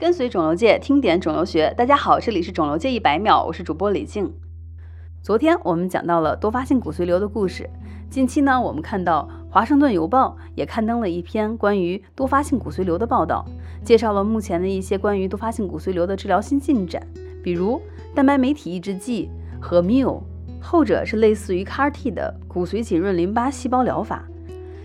跟随肿瘤界听点肿瘤学，大家好，这里是肿瘤界一百秒，我是主播李静。昨天我们讲到了多发性骨髓瘤的故事，近期呢，我们看到《华盛顿邮报》也刊登了一篇关于多发性骨髓瘤的报道，介绍了目前的一些关于多发性骨髓瘤的治疗新进展，比如蛋白酶体抑制剂和 MIL，后者是类似于 CAR-T 的骨髓浸润淋巴细胞疗法。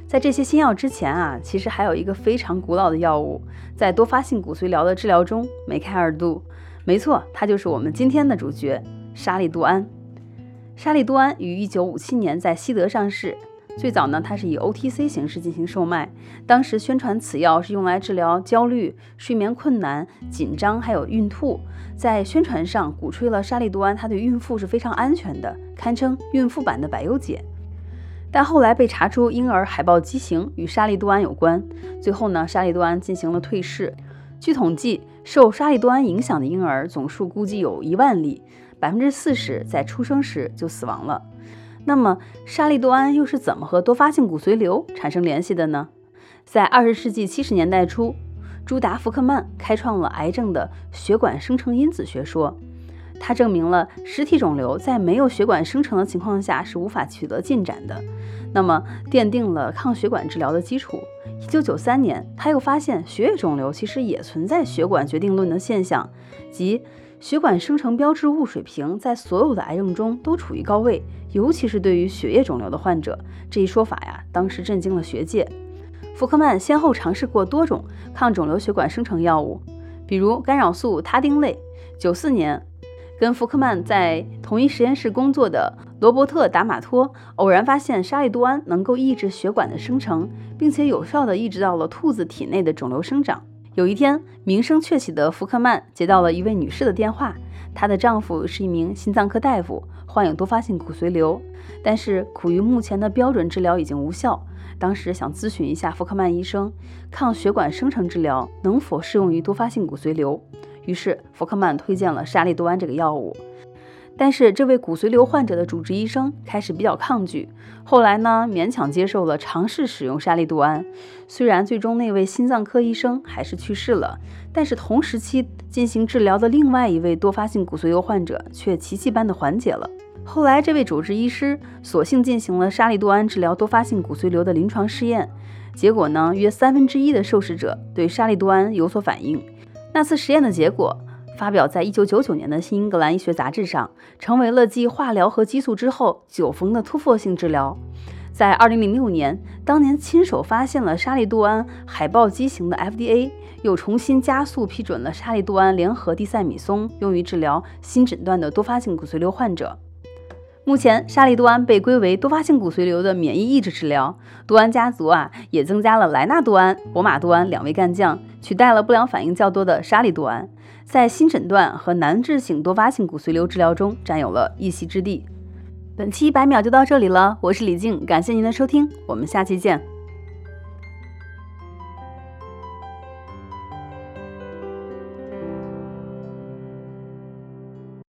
在这些新药之前啊，其实还有一个非常古老的药物，在多发性骨髓瘤的治疗中梅开二度。没错，它就是我们今天的主角沙利度胺。沙利度胺于1957年在西德上市，最早呢，它是以 OTC 形式进行售卖。当时宣传此药是用来治疗焦虑、睡眠困难、紧张，还有孕吐。在宣传上鼓吹了沙利度胺，它对孕妇是非常安全的，堪称孕妇版的百忧解。但后来被查出婴儿海豹畸形与沙利度胺有关，最后呢，沙利度胺进行了退市。据统计，受沙利度胺影响的婴儿总数估计有一万例，百分之四十在出生时就死亡了。那么，沙利度胺又是怎么和多发性骨髓瘤产生联系的呢？在二十世纪七十年代初，朱达福克曼开创了癌症的血管生成因子学说。他证明了实体肿瘤在没有血管生成的情况下是无法取得进展的，那么奠定了抗血管治疗的基础。一九九三年，他又发现血液肿瘤其实也存在血管决定论的现象，即血管生成标志物水平在所有的癌症中都处于高位，尤其是对于血液肿瘤的患者。这一说法呀，当时震惊了学界。福克曼先后尝试过多种抗肿瘤血管生成药物，比如干扰素他汀类。九四年。跟福克曼在同一实验室工作的罗伯特·达马托偶然发现沙利度胺能够抑制血管的生成，并且有效地抑制到了兔子体内的肿瘤生长。有一天，名声鹊起的福克曼接到了一位女士的电话，她的丈夫是一名心脏科大夫，患有多发性骨髓瘤，但是苦于目前的标准治疗已经无效。当时想咨询一下福克曼医生，抗血管生成治疗能否适用于多发性骨髓瘤？于是福克曼推荐了沙利度胺这个药物，但是这位骨髓瘤患者的主治医生开始比较抗拒，后来呢勉强接受了尝试使用沙利度胺。虽然最终那位心脏科医生还是去世了，但是同时期进行治疗的另外一位多发性骨髓瘤患者却奇迹般的缓解了。后来这位主治医师索性进行了沙利度胺治疗多发性骨髓瘤的临床试验，结果呢约三分之一的受试者对沙利度胺有所反应。那次实验的结果发表在1999年的《新英格兰医学杂志》上，成为了继化疗和激素之后九逢的突破性治疗。在2006年，当年亲手发现了沙利度胺海豹畸形的 FDA 又重新加速批准了沙利度胺联合地塞米松，用于治疗新诊断的多发性骨髓瘤患者。目前，沙利度胺被归为多发性骨髓瘤的免疫抑制治疗。度胺家族啊，也增加了莱纳度胺、博马度胺两位干将，取代了不良反应较多的沙利度胺，在新诊断和难治性多发性骨髓瘤治疗中占有了一席之地。本期一百秒就到这里了，我是李静，感谢您的收听，我们下期见。